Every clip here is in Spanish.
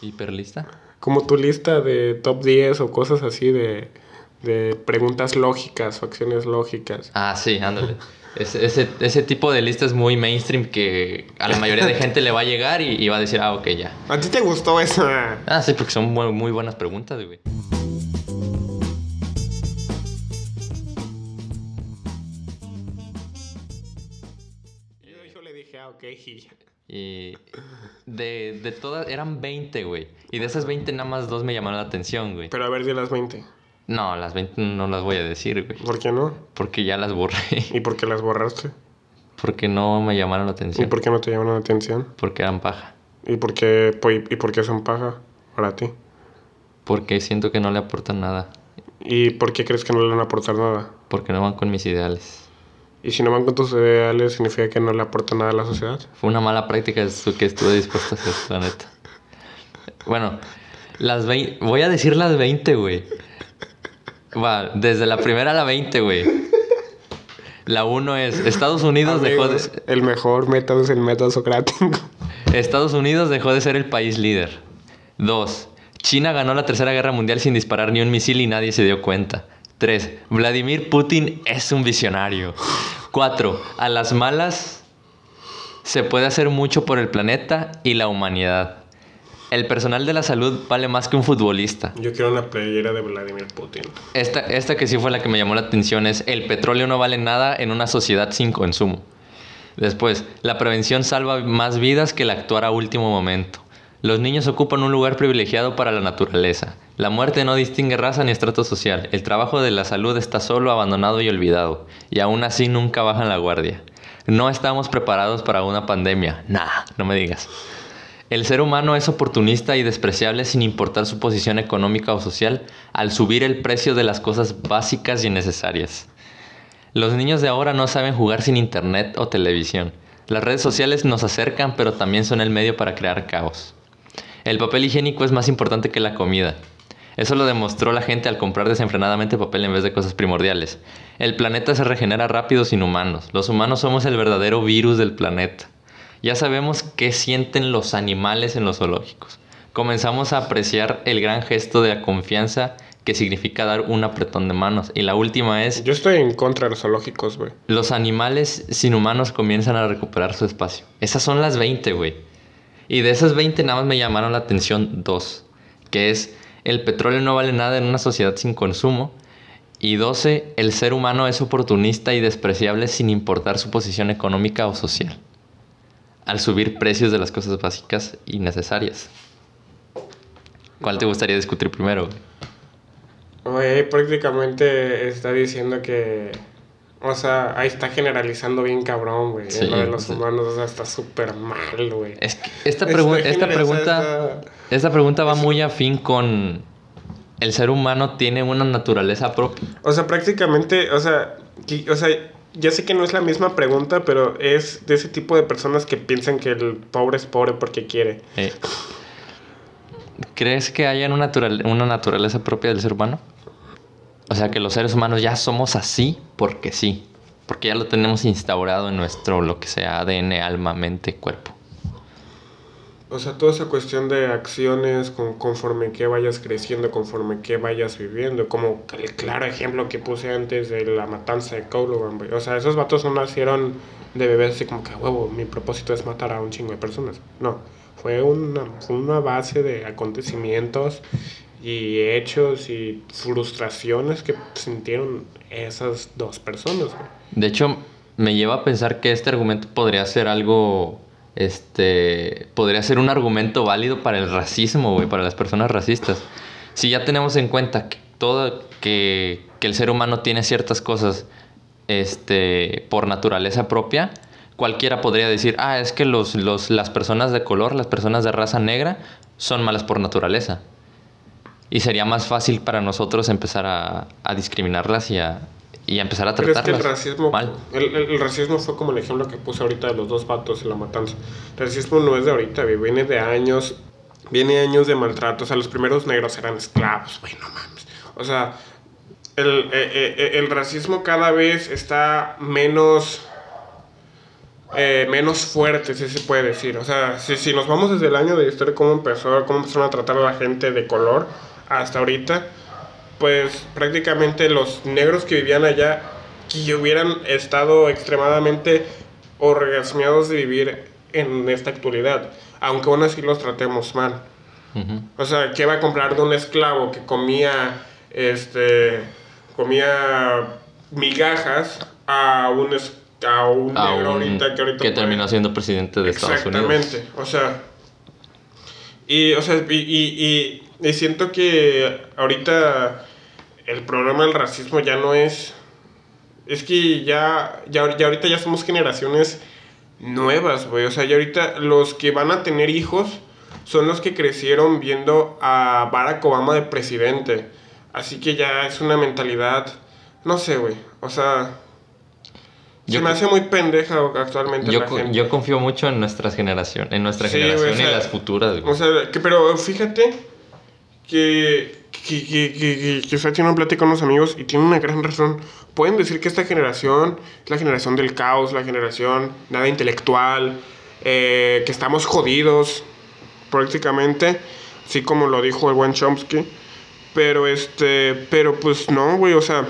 ¿Hiperlista? Como tu lista de top 10 o cosas así de, de preguntas lógicas o acciones lógicas. Ah, sí, ándale. Ese, ese, ese tipo de lista es muy mainstream que a la mayoría de gente le va a llegar y, y va a decir, ah, ok, ya. ¿A ti te gustó esa? Ah, sí, porque son muy, muy buenas preguntas, güey. Yo, yo le dije, ah, ok, y ya. Y de, de todas, eran 20, güey. Y de esas 20 nada más dos me llamaron la atención, güey. Pero a ver, di las 20. No, las 20 no las voy a decir, güey. ¿Por qué no? Porque ya las borré. ¿Y por qué las borraste? Porque no me llamaron la ¿Y atención. por qué no te llamaron la atención? Porque eran paja. ¿Y por qué, y por qué son paja para ti? Porque siento que no le aportan nada. ¿Y por qué crees que no le van a aportar nada? Porque no van con mis ideales. Y si no van con tus ideales, significa que no le aportan nada a la sociedad. Fue una mala práctica eso que estuve dispuesto a hacer, la neta. Bueno, las 20... Voy a decir las 20, güey. Va, desde la primera a la 20, güey. La 1 es Estados Unidos dejó de... El mejor método es el método socrático. Estados Unidos dejó de ser el país líder. 2. China ganó la Tercera Guerra Mundial sin disparar ni un misil y nadie se dio cuenta. 3. Vladimir Putin es un visionario. 4. A las malas se puede hacer mucho por el planeta y la humanidad. El personal de la salud vale más que un futbolista. Yo quiero una playera de Vladimir Putin. Esta, esta que sí fue la que me llamó la atención es el petróleo no vale nada en una sociedad sin consumo. Después, la prevención salva más vidas que el actuar a último momento. Los niños ocupan un lugar privilegiado para la naturaleza. La muerte no distingue raza ni estrato social. El trabajo de la salud está solo, abandonado y olvidado. Y aún así nunca bajan la guardia. No estamos preparados para una pandemia. Nah, no me digas. El ser humano es oportunista y despreciable sin importar su posición económica o social al subir el precio de las cosas básicas y necesarias. Los niños de ahora no saben jugar sin internet o televisión. Las redes sociales nos acercan pero también son el medio para crear caos. El papel higiénico es más importante que la comida. Eso lo demostró la gente al comprar desenfrenadamente papel en vez de cosas primordiales. El planeta se regenera rápido sin humanos. Los humanos somos el verdadero virus del planeta. Ya sabemos qué sienten los animales en los zoológicos. Comenzamos a apreciar el gran gesto de la confianza que significa dar un apretón de manos. Y la última es, Yo estoy en contra de los zoológicos, güey. los animales sin humanos comienzan a recuperar su espacio. Esas son las 20, güey. Y de esas 20 nada más me llamaron la atención dos. Que es, el petróleo no vale nada en una sociedad sin consumo. Y 12, el ser humano es oportunista y despreciable sin importar su posición económica o social. Al subir precios de las cosas básicas y necesarias. ¿Cuál te gustaría discutir primero? güey? Prácticamente está diciendo que. O sea, ahí está generalizando bien cabrón, güey. Sí, lo de los sí. humanos, o sea, está súper mal, güey. Es que esta, pregu- esta pregunta... Esta pregunta va muy afín con el ser humano tiene una naturaleza propia. O sea, prácticamente, o sea, o sea, ya sé que no es la misma pregunta, pero es de ese tipo de personas que piensan que el pobre es pobre porque quiere. Eh, ¿Crees que haya una, natural- una naturaleza propia del ser humano? O sea, que los seres humanos ya somos así porque sí. Porque ya lo tenemos instaurado en nuestro, lo que sea, ADN, alma, mente, cuerpo. O sea, toda esa cuestión de acciones con, conforme que vayas creciendo, conforme que vayas viviendo, como el claro ejemplo que puse antes de la matanza de güey. O sea, esos vatos no nacieron de bebés así como que, huevo, mi propósito es matar a un chingo de personas. No, fue una, fue una base de acontecimientos y hechos y frustraciones que sintieron esas dos personas. De hecho, me lleva a pensar que este argumento podría ser algo. Este. Podría ser un argumento válido para el racismo, güey, para las personas racistas. Si ya tenemos en cuenta que todo. que, que el ser humano tiene ciertas cosas. Este. por naturaleza propia. Cualquiera podría decir, ah, es que los, los, las personas de color, las personas de raza negra, son malas por naturaleza. Y sería más fácil para nosotros empezar a, a discriminarlas y a, y a empezar a Pero es que tratarlas el racismo, mal. el, el- el racismo fue como el ejemplo que puse ahorita de los dos vatos en la matanza. El racismo no es de ahorita, viene de años, viene años de maltrato. O sea, los primeros negros eran esclavos, güey, no mames. O sea, el, eh, eh, eh, el racismo cada vez está menos, eh, menos fuerte, si se puede decir. O sea, si, si nos vamos desde el año de historia, cómo empezó, cómo empezaron a tratar a la gente de color hasta ahorita, pues prácticamente los negros que vivían allá, que hubieran estado extremadamente orgasmeados de vivir en esta actualidad, aunque aún así los tratemos mal. O sea, ¿qué va a comprar de un esclavo que comía, este, comía migajas a un, a un A negro un- ahorita que ahorita que terminó siendo presidente de Estados Unidos. Exactamente, o sea, y, o sea, y, y, y- y siento que ahorita el problema del racismo ya no es, es que ya, ya, ya ahorita ya somos generaciones nuevas, güey, o sea, ya ahorita los que van a tener hijos son los que crecieron viendo a Barack Obama de presidente, así que ya es una mentalidad, no sé, güey, o sea... Yo se me hace muy pendeja actualmente Yo, la co- gente. yo confío mucho en nuestras generación, en nuestra Sí, generación o sea, y las futuras, güey. O sea, que, pero fíjate que, que, que, que, que, que, o sea, tiene una plática con unos amigos y tiene una gran razón. Pueden decir que esta generación es la generación del caos, la generación nada intelectual, eh, que estamos jodidos prácticamente, así como lo dijo el buen Chomsky. Pero este, pero pues no, güey, o sea,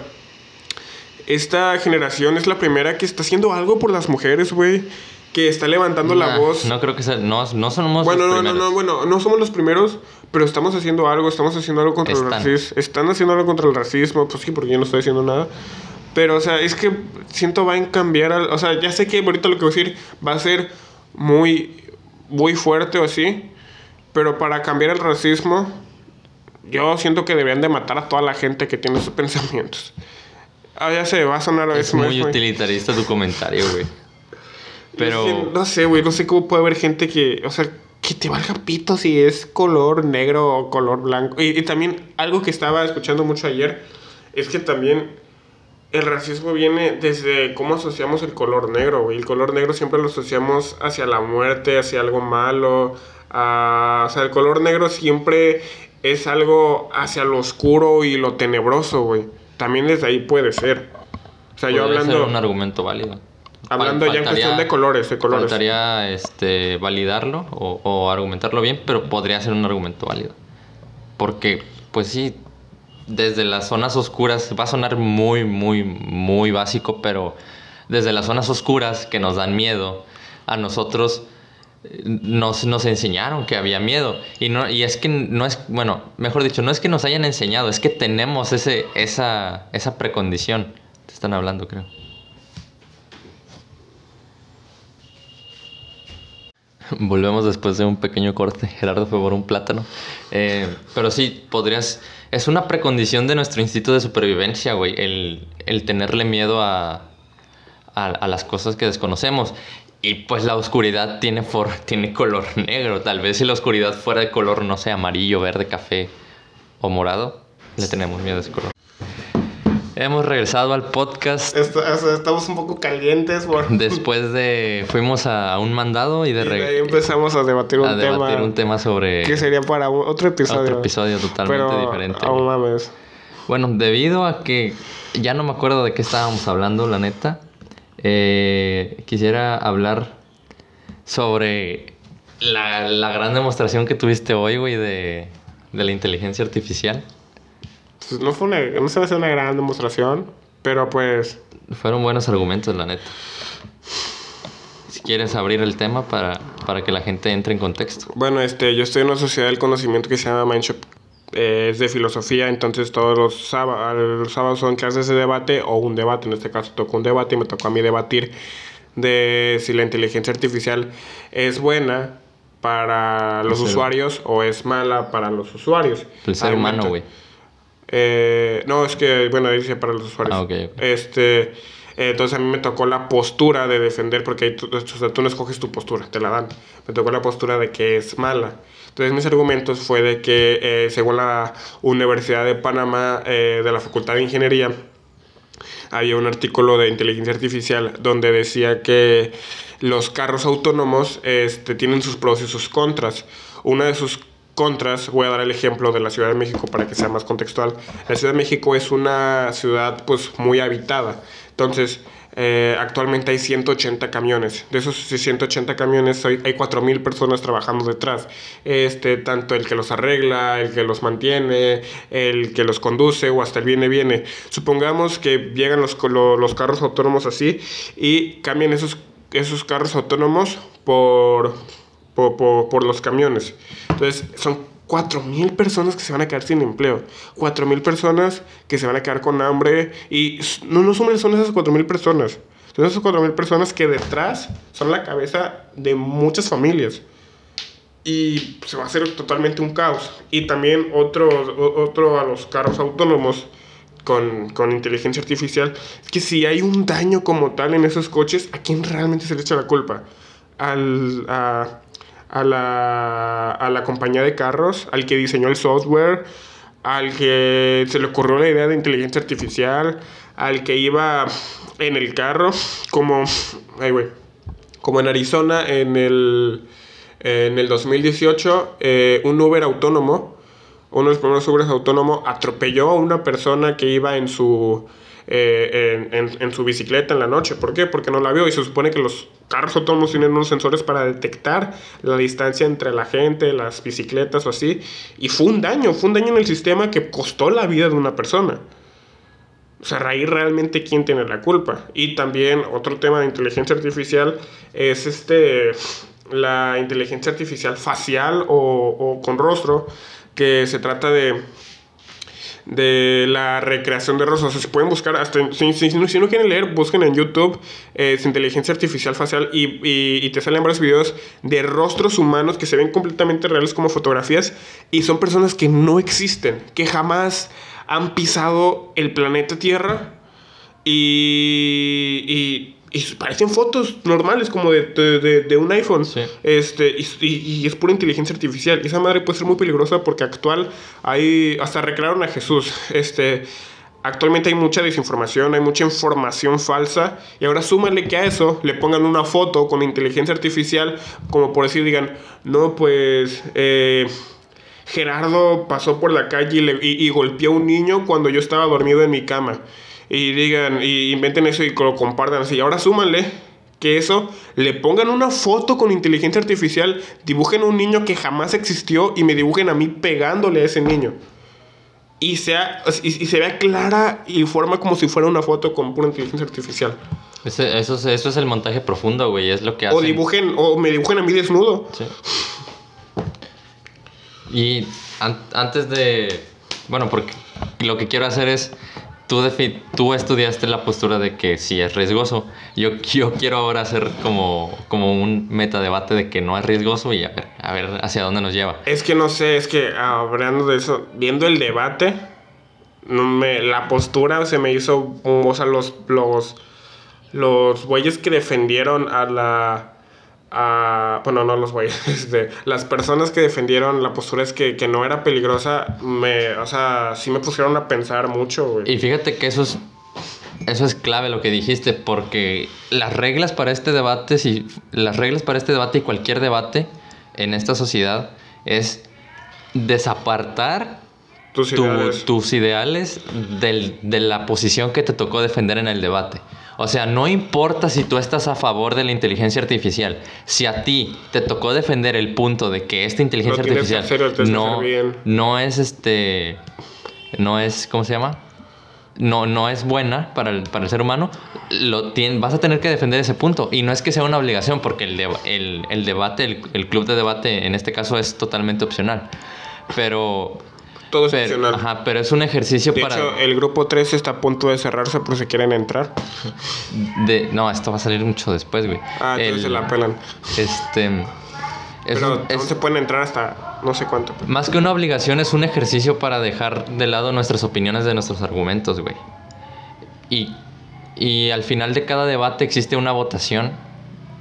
esta generación es la primera que está haciendo algo por las mujeres, güey. Que está levantando la Nah, voz. No creo que sea, no, no somos Bueno, los no, no, primeros. no, bueno, no somos los primeros, pero estamos haciendo algo, estamos haciendo algo contra el Están. racismo. Están haciendo algo contra el racismo, pues sí, porque yo no estoy haciendo nada. Pero, o sea, es que siento va a cambiar, al- o sea, ya sé que ahorita lo que voy a decir va a ser muy, muy fuerte o así, pero para cambiar el racismo, yo siento que deberían de matar a toda la gente que tiene esos pensamientos. Ah, ya sé, va a sonar a Es veces muy utilitarista tu comentario, güey. Pero... es que no sé, güey, no sé cómo puede haber gente que, o sea, que te valga pito si es color negro o color blanco. Y, y también algo que estaba escuchando mucho ayer es que también el racismo viene desde cómo asociamos el color negro, güey. El color negro siempre lo asociamos hacia la muerte, hacia algo malo. a- o sea, el color negro siempre es algo hacia lo oscuro y lo tenebroso, güey. También desde ahí puede ser. O sea, yo podría ser hablando... un argumento válido. Hablando ya en cuestión de colores, de colores. Faltaría este, validarlo o, o argumentarlo bien, pero podría ser un argumento válido. Porque, pues sí, desde las zonas oscuras, va a sonar muy, muy, muy básico, pero desde las zonas oscuras que nos dan miedo, a nosotros eh, nos, nos enseñaron que había miedo. Y, no, y es que no es, bueno, mejor dicho, no es que nos hayan enseñado, es que tenemos ese, esa, esa precondición. Te están hablando, creo. Volvemos después de un pequeño corte. Gerardo fue por un plátano. Eh, pero sí, podrías... Es una precondición de nuestro instinto de supervivencia, güey. El, el tenerle miedo a, a, a las cosas que desconocemos. Y pues la oscuridad tiene, for, tiene color negro. Tal vez si la oscuridad fuera de color, no sé, amarillo, verde, café o morado, le tenemos miedo a ese color. Hemos regresado al podcast estamos un poco calientes por... después de... Fuimos a, a un mandado y de, Y de ahí empezamos a debatir un a debatir un tema sobre que sería para otro episodio. otro episodio totalmente Pero, diferente. oh, mames. Bueno, debido a que ya no me acuerdo de qué estábamos hablando, la neta, eh, quisiera hablar sobre la, la gran demostración que tuviste hoy, güey, de, de la inteligencia artificial. Pues no fue una, no se hace una gran demostración, pero pues Fueron buenos argumentos, la neta. Si quieres abrir el tema para, para que la gente entre en contexto. bueno, este, yo estoy en una sociedad del conocimiento que se llama Mindshop. Eh, es de filosofía, entonces todos los sábados, los sábados son clases de debate o un debate. En este caso tocó un debate y me tocó a mí debatir de si la inteligencia artificial es buena para los ser- usuarios o es mala para los usuarios. El ser humano, güey. Eh, no, es que, bueno, dice para los usuarios. Ah. Este, eh, entonces a mí me tocó la postura de defender, porque ahí tú, o sea, tú no escoges tu postura, te la dan. Me tocó la postura de que es mala. Entonces mis argumentos fue de que, eh, según la Universidad de Panamá, eh, de la Facultad de Ingeniería, había un artículo de inteligencia artificial donde decía que los carros autónomos este, tienen sus pros y sus contras. Una de sus contras, voy a dar el ejemplo de la Ciudad de México para que sea más contextual. La Ciudad de México es una ciudad pues muy habitada. Entonces, eh, actualmente hay 180 camiones. De esos 180 camiones hay, hay 4.000 personas trabajando detrás. Este, tanto el que los arregla, el que los mantiene, el que los conduce o hasta el viene viene. Supongamos que llegan los, los carros autónomos así y cambian esos, esos carros autónomos por, por, por los camiones. Entonces son 4.000 personas que se van a quedar sin empleo. 4.000 personas que se van a quedar con hambre. Y no, no son esas 4.000 personas. Son esas 4.000 personas que detrás son la cabeza de muchas familias. Y se va a hacer totalmente un caos. Y también otro, otro a los carros autónomos con, con, inteligencia artificial. Que si hay un daño como tal en esos coches, ¿a quién realmente se le echa la culpa? Al, a, a la, a la compañía de carros, al que diseñó el software, al que se le ocurrió la idea de inteligencia artificial, al que iba en el carro, como, ay, como en Arizona en el, en el 2018, eh, un Uber autónomo, uno de los primeros Ubers autónomos, atropelló a una persona que iba en su eh, en, en, su bicicleta en la noche. ¿Por qué? Porque no la vio y se supone que los carros autónomos tienen unos sensores para detectar la distancia entre la gente, las bicicletas o así. Y fue un daño, fue un daño en el sistema que costó la vida de una persona. O sea, ahí realmente quién tiene la culpa. Y también otro tema de inteligencia artificial es este la inteligencia artificial facial o, o con rostro, que se trata de de la recreación de rostros. se pueden buscar, hasta si, si, no, quieren leer, busquen en YouTube eh, inteligencia artificial facial y, y, te salen varios videos de rostros humanos que se ven completamente reales como fotografías y son personas que no existen, que jamás han pisado el planeta Tierra y y parecen fotos normales como de, de, de un iPhone. Este, y, y, es pura inteligencia artificial. Y esa madre puede ser muy peligrosa porque actual hay, hasta recrearon a Jesús. Este, actualmente hay mucha desinformación, hay mucha información falsa. Y ahora súmale que a eso le pongan una foto con inteligencia artificial, como por decir, digan, no, pues... Eh, Gerardo pasó por la calle y, y golpeó a un niño cuando yo estaba dormido en mi cama y digan, y inventen eso y lo compartan así. Y ahora súmanle que eso, le pongan una foto con inteligencia artificial, dibujen un niño que jamás existió y me dibujen a mí pegándole a ese niño. Y, sea, y, se vea clara y forma como si fuera una foto con pura inteligencia artificial. eso, es, eso es el montaje profundo, güey, es lo que hacen. O dibujen, o me dibujen a mí desnudo. Sí. Y antes de... Bueno, porque lo que quiero hacer es tú, tú estudiaste la postura de que sí es riesgoso. Yo, yo quiero ahora hacer como, como un metadebate de que no es riesgoso y a ver, a ver hacia dónde nos lleva. Es que no sé, es que hablando de eso, viendo el debate, no me, la postura se me hizo, o sea, los, los, los güeyes que defendieron a la bueno, no los voy, este, las personas que defendieron la postura es que, que, no era peligrosa, me, o sea, sí me pusieron a pensar mucho, güey. Y fíjate que eso es, eso es clave lo que dijiste, porque las reglas para este debate, si, las reglas para este debate y cualquier debate en esta sociedad es desapartar tus ideales, tus ideales del, de la posición que te tocó defender en el debate. O sea, no importa si tú estás a favor de la inteligencia artificial, si a ti te tocó defender el punto de que esta inteligencia artificial no, no es este, no es, ¿cómo se llama? No, no es buena para el, para el ser humano, lo vas a tener que defender ese punto. Y no es que sea una obligación, porque el, el, el debate, el, el club de debate en este caso es totalmente opcional. Pero todo es pero, Ajá, pero es un ejercicio de para. Hecho, el grupo 3 está a punto de cerrarse por si quieren entrar. De, no, esto va a salir mucho después, güey. Ah, entonces se la pelan. Este. pero no se pueden entrar hasta no sé cuánto. Más que una obligación, es un ejercicio para dejar de lado nuestras opiniones de nuestros argumentos, güey. Y, y al final de cada debate existe una votación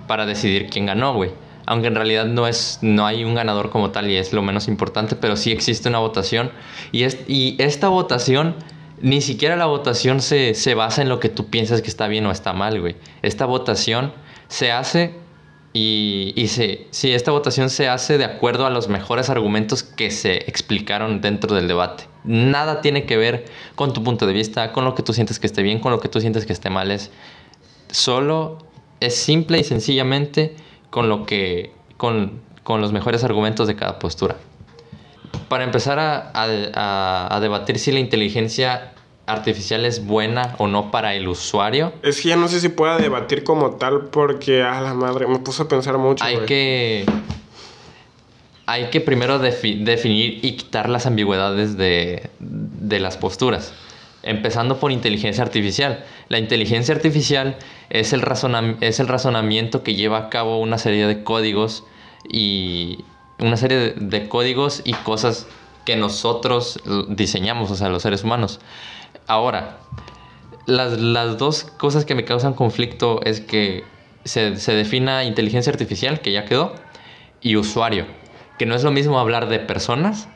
para decidir quién ganó, güey aunque en realidad no, es, no hay un ganador como tal y es lo menos importante, pero sí existe una votación. Y, es, y esta votación, ni siquiera la votación se, se basa en lo que tú piensas que está bien o está mal, güey. Esta votación se hace y, y se, sí, esta votación se hace de acuerdo a los mejores argumentos que se explicaron dentro del debate. Nada tiene que ver con tu punto de vista, con lo que tú sientes que esté bien, con lo que tú sientes que esté mal. Es solo es simple y sencillamente con lo que con, con los mejores argumentos de cada postura. Para empezar a, a, a, debatir si la inteligencia artificial es buena o no para el usuario. Es que ya no sé si pueda debatir como tal porque a la madre me puso a pensar mucho. Hay que hay que primero definir y quitar las ambigüedades de, de las posturas. Empezando por inteligencia artificial. La inteligencia artificial es el, razonamiento que lleva a cabo una serie de códigos y una serie de, códigos y cosas que nosotros diseñamos, o sea, los seres humanos. Ahora, las, las dos cosas que me causan conflicto es que se, se defina inteligencia artificial, que ya quedó, y usuario, que no es lo mismo hablar de personas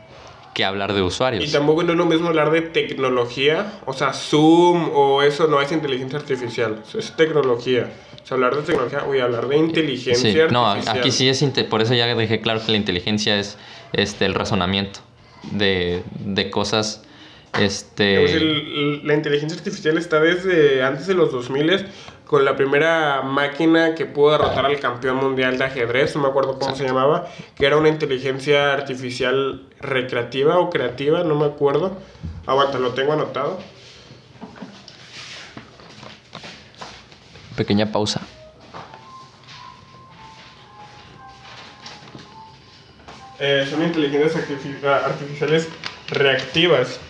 que hablar de usuarios. Y tampoco no es lo mismo hablar de tecnología, o sea, Zoom o eso no es inteligencia artificial, es tecnología. O sea, hablar de tecnología, voy a hablar de inteligencia artificial. No, aquí sí es, por eso ya dejé claro que la inteligencia es este, el razonamiento de, de cosas... Este... la inteligencia artificial está desde antes de los 2000 con la primera máquina que pudo derrotar al campeón mundial de ajedrez, no me acuerdo cómo se llamaba, que era una inteligencia artificial recreativa o creativa, no me acuerdo. Aguanta, lo tengo anotado. Pequeña pausa. Eh, son inteligencias artificiales reactivas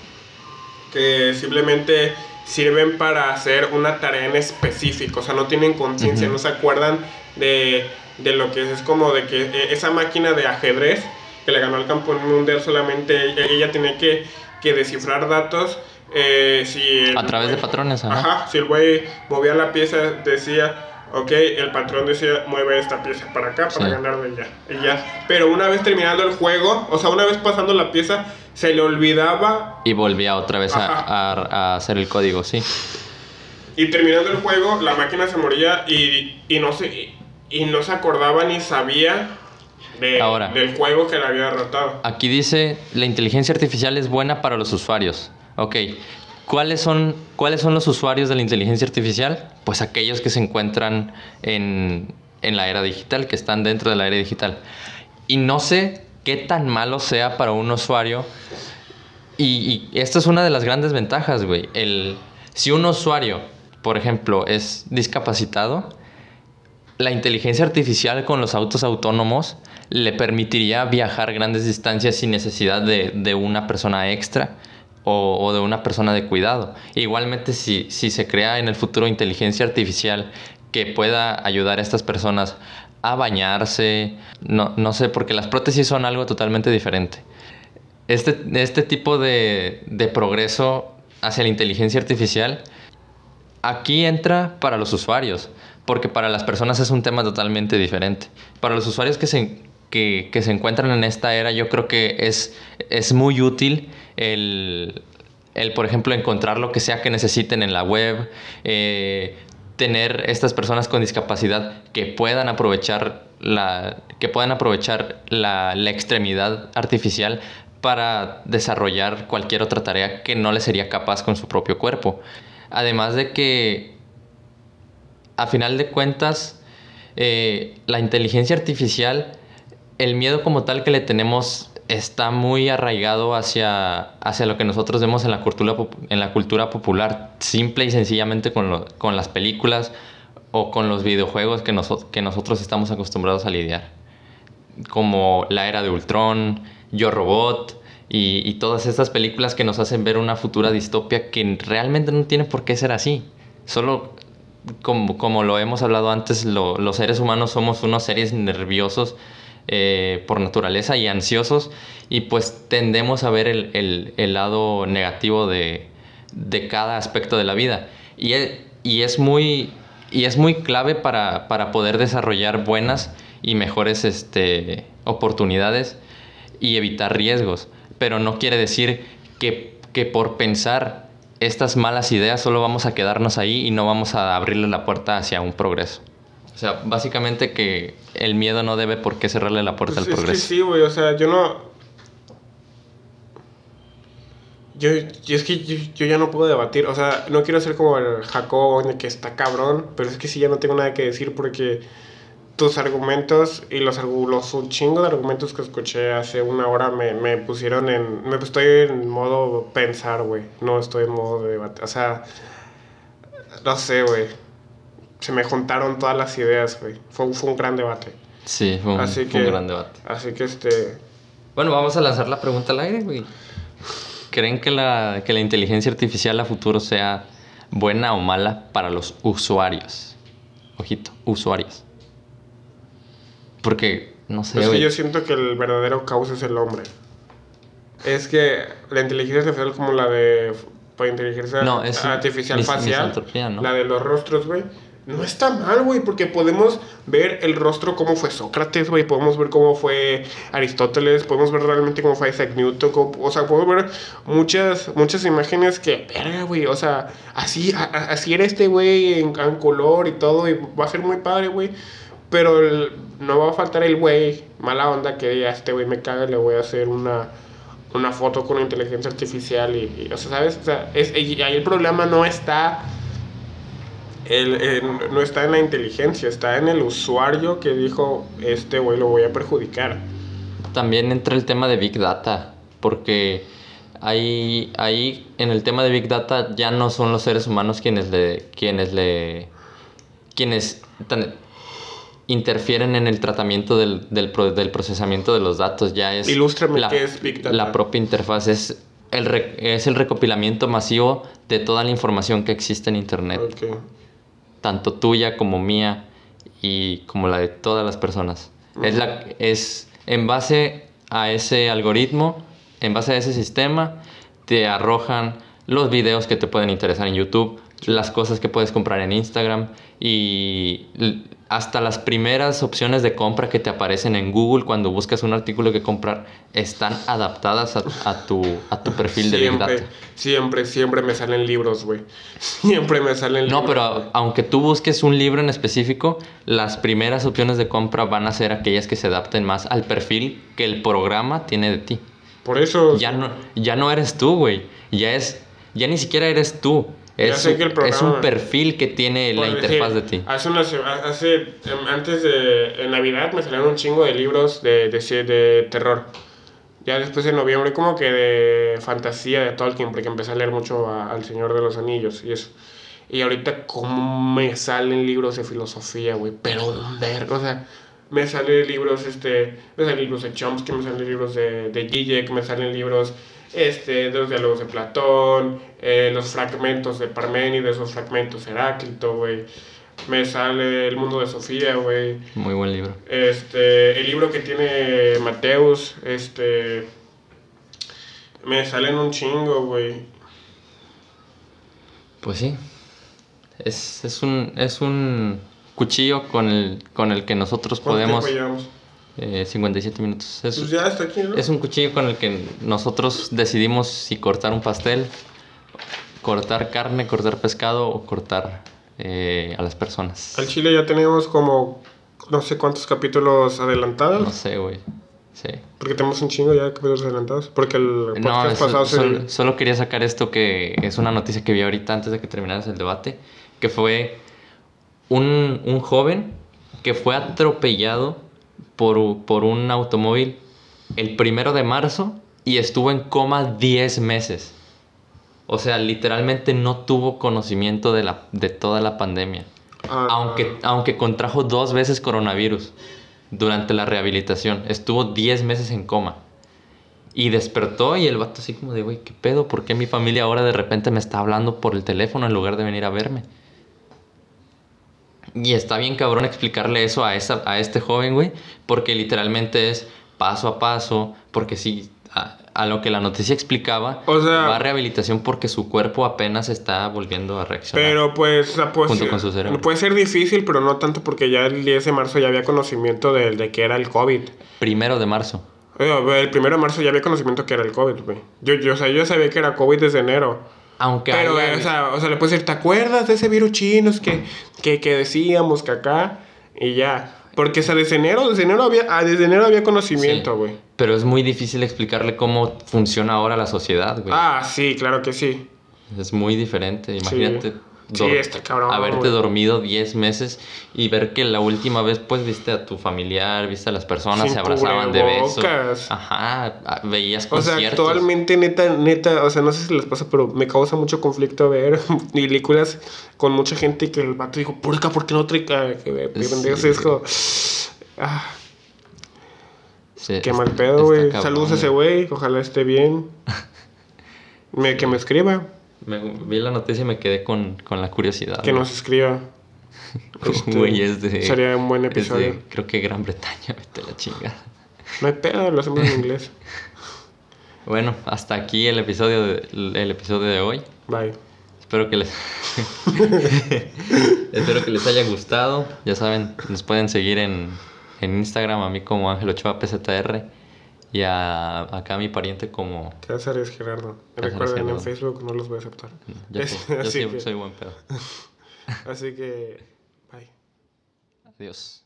que simplemente sirven para hacer una tarea en específico, o sea, no tienen conciencia, no se acuerdan de, de, lo que es, es como de que eh, esa máquina de ajedrez que le ganó al campeón mundial solamente ella tiene que, que descifrar datos. Eh, si a través de patrones, ajá. si el güey movía la pieza, decía, ok, el patrón decía, mueve esta pieza para acá para ganar de ella. Y ya. Pero una vez terminando el juego, o sea, una vez pasando la pieza, se le olvidaba. Y volvía otra vez a, a, hacer el código, sí. Y terminando el juego, la máquina se moría y, y no, se, y no se acordaba ni sabía de, Ahora, del juego que le había derrotado. Aquí dice, la inteligencia artificial es buena para los usuarios. Ok, ¿cuáles son, ¿cuáles son los usuarios de la inteligencia artificial? Pues aquellos que se encuentran en, en la era digital, que están dentro de la era digital. Y no sé qué tan malo sea para un usuario. Y, esta es una de las grandes ventajas, güey. El, si un usuario, por ejemplo, es discapacitado, la inteligencia artificial con los autos autónomos le permitiría viajar grandes distancias sin necesidad de, de una persona extra o, de una persona de cuidado. Igualmente, si, si se crea en el futuro inteligencia artificial que pueda ayudar a estas personas a bañarse, no, no sé, porque las prótesis son algo totalmente diferente. Este, este tipo de, de progreso hacia la inteligencia artificial aquí entra para los usuarios, porque para las personas es un tema totalmente diferente. Para los usuarios que se, que, que se encuentran en esta era, yo creo que es, es muy útil el, el, por ejemplo, encontrar lo que sea que necesiten en la web, eh, tener estas personas con discapacidad que puedan aprovechar la, que puedan aprovechar la, la extremidad artificial para desarrollar cualquier otra tarea que no le sería capaz con su propio cuerpo. Además de que, a final de cuentas, eh, la inteligencia artificial, el miedo como tal que le tenemos está muy arraigado hacia, hacia lo que nosotros vemos en la cultura, en la cultura popular, simple y sencillamente con, con las películas o con los videojuegos que, que nosotros estamos acostumbrados a lidiar. Como La Era de Ultron, Yo Robot y, y, todas estas películas que nos hacen ver una futura distopia que realmente no tiene por qué ser así. Solo como, como lo hemos hablado antes, lo, los seres humanos somos unos seres nerviosos eh, por naturaleza y ansiosos y pues tendemos a ver el, lado negativo de, cada aspecto de la vida. Y es, y es, muy, y es muy clave para, para poder desarrollar buenas y mejores este, oportunidades y evitar riesgos. Pero no quiere decir que, que por pensar estas malas ideas solo vamos a quedarnos ahí y no vamos a abrirle la puerta hacia un progreso. O sea, básicamente que el miedo no debe por qué cerrarle la puerta pues al progreso. sí, güey, o sea, yo no... Yo, yo es que yo, yo ya no puedo debatir, o sea, no quiero ser como el Jacob de que está cabrón, pero es que sí ya no tengo nada que decir porque tus argumentos y los, los un chingo de argumentos que escuché hace una hora me, me pusieron en... Me estoy en modo pensar, güey. No estoy en modo de debate. O sea, no sé, güey. Se me juntaron todas las ideas, güey. Fue, un- fue un gran debate. Sí, fue un, Así fue un que- gran debate. Así que este... Bueno, vamos a lanzar la pregunta al aire, güey. ¿Creen que la, que la inteligencia artificial a futuro sea buena o mala para los usuarios? Ojito, usuarios. Porque, no sé, Es que yo siento que el verdadero caos es el hombre. Es que la inteligencia artificial como la de... pues, inteligencia No, es artificial mis- facial. ¿no? La de los rostros, güey. No está mal, güey, porque podemos ver el rostro cómo fue Sócrates, güey, podemos ver cómo fue Aristóteles, podemos ver realmente cómo fue Isaac Newton, cómo- o sea, podemos ver muchas, muchas imágenes que, verga, güey, o sea, así, así era este güey en, color y todo, y va a ser muy padre, güey, pero no va a faltar el güey, mala onda, que diga, este güey me caga, le voy a hacer una, una foto con inteligencia artificial y, y, o sea, ¿sabes? O sea, ahí el problema no está el- no está en la inteligencia, está en el usuario que dijo, este güey lo voy a perjudicar. También entra el tema de Big Data, porque ahí, ahí en el tema de Big Data ya no son los seres humanos quienes le, quienes le, quienes tan- interfieren en el tratamiento del, del, del procesamiento de los datos, ya es Ilústrame la, qué es Big Data. la propia interfaz, es el, re- es el recopilamiento masivo de toda la información que existe en Internet, Ok. Tanto tuya como mía y como la de todas las personas. Es, la, es en base a ese algoritmo, en base a ese sistema, te arrojan los videos que te pueden interesar en YouTube, las cosas que puedes comprar en Instagram y hasta las primeras opciones de compra que te aparecen en Google cuando buscas un artículo que comprar están adaptadas a, a tu, a tu perfil de Big Siempre, Data. siempre, siempre me salen libros, güey. Siempre me salen No, libros. pero aunque tú busques un libro en específico, las primeras opciones de compra van a ser aquellas que se adapten más al perfil que el programa tiene de ti. Por eso... Ya no, ya no eres tú, güey. Ya es, ya ni siquiera eres tú. Es, que el es programa- un perfil que tiene la por interfaz de decir, ti. Hace una se- hace, em, antes de en Navidad me salieron un chingo de libros de, de, de terror. Ya después de noviembre como que de fantasía de Tolkien, porque empecé a leer mucho a- al Señor de los Anillos y eso. Y ahorita como me salen libros de filosofía, güey, pero un vergo, o sea, me salen libros, este, me salen libros de Chomsky, me salen libros de, de Zizek, me salen libros, este, de los diálogos de Platón, eh, los fragmentos de Parménides, los fragmentos de Heráclito, güey. Me sale El mundo de Sofía, güey. Muy buen libro. Este, el libro que tiene Mateus, este, me salen un chingo, güey. Pues sí. Es, es, un, es un cuchillo con el, con el que nosotros ¿Cuánto podemos... tiempo llevamos? Eh, 57 minutos. Es, Pues ya está aquí, ¿no? Es un cuchillo con el que nosotros decidimos si cortar un pastel, cortar carne, cortar pescado o cortar eh, a las personas. Al Chile ya tenemos como no sé cuántos capítulos adelantados. No sé, güey. Sí. Porque tenemos un chingo ya de capítulos adelantados. Porque el No, podcast eso- pasado se... solo, solo quería sacar esto que es una noticia que vi ahorita antes de que terminaras el debate, que fue un, un joven que fue atropellado por, por un automóvil el primero de marzo y estuvo en coma 10 meses. O sea, literalmente no tuvo conocimiento de, la, de toda la pandemia. Ah, Aunque, aunque contrajo dos veces coronavirus durante la rehabilitación. Estuvo 10 meses en coma. Y despertó y el vato así como de, güey, ¿qué pedo? ¿Por qué mi familia ahora de repente me está hablando por el teléfono en lugar de venir a verme? Y está bien cabrón explicarle eso a, esa, a este joven, güey, porque literalmente es paso a paso, porque sí, a, a lo que la noticia explicaba, O sea- va a rehabilitación porque su cuerpo apenas está volviendo a reaccionar. Pero pues, pues, Junto con su cerebro. puede ser difícil, pero no tanto porque ya el 10 de marzo ya había conocimiento de, de que era el COVID. Primero de marzo. Oye, El primero de marzo ya había conocimiento que era el COVID, güey. Yo, yo, o sea, yo sabía que era COVID desde enero. Aunque Pero, haya- eh, o, sea, o sea, le puedes decir, ¿te acuerdas de ese virus chino que, que, que decíamos que acá? Y ya. Porque o sea, desde enero, desde enero había, ah, desde enero había conocimiento, Sí. güey. Pero es muy difícil explicarle cómo funciona ahora la sociedad, güey. Ah, sí, claro que sí. Es muy diferente. Imagínate Sí, está cabrón, haberte güey. dormido 10 meses y ver que la última vez pues viste a tu familiar, viste a las personas, Sin se abrazaban de besos. Ajá, veías O sea, conciertos. actualmente, neta, neta, o sea, no sé si les pasa, pero me causa mucho conflicto ver películas con mucha gente que el vato dijo, por acá, ¿por qué no trae que Sí. pendejos?" Es como, ah, Sí, qué mal pedo, güey. Saludos a ese güey, ojalá esté bien. Me, que me escriba, Me, vi la noticia y me quedé con, con la curiosidad. que nos escriba. Este, Güey, es de... Sería un buen es de, episodio. creo que Gran Bretaña, vete a la chingada. No hay pedo, lo hacemos en inglés. Bueno, hasta aquí el episodio de, el episodio de hoy. Bye. Espero que les Espero que les haya gustado. Ya saben, nos pueden seguir en, en Instagram a mí como Ángel Ochoa PZR y a acá a mi pariente como Cáceres Gerardo. Cáceres Recuerden, en. Facebook no los voy a aceptar. yo, Es- yo sí que- soy buen pedo. Así que, bye. Adiós.